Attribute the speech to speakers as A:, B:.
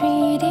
A: reading.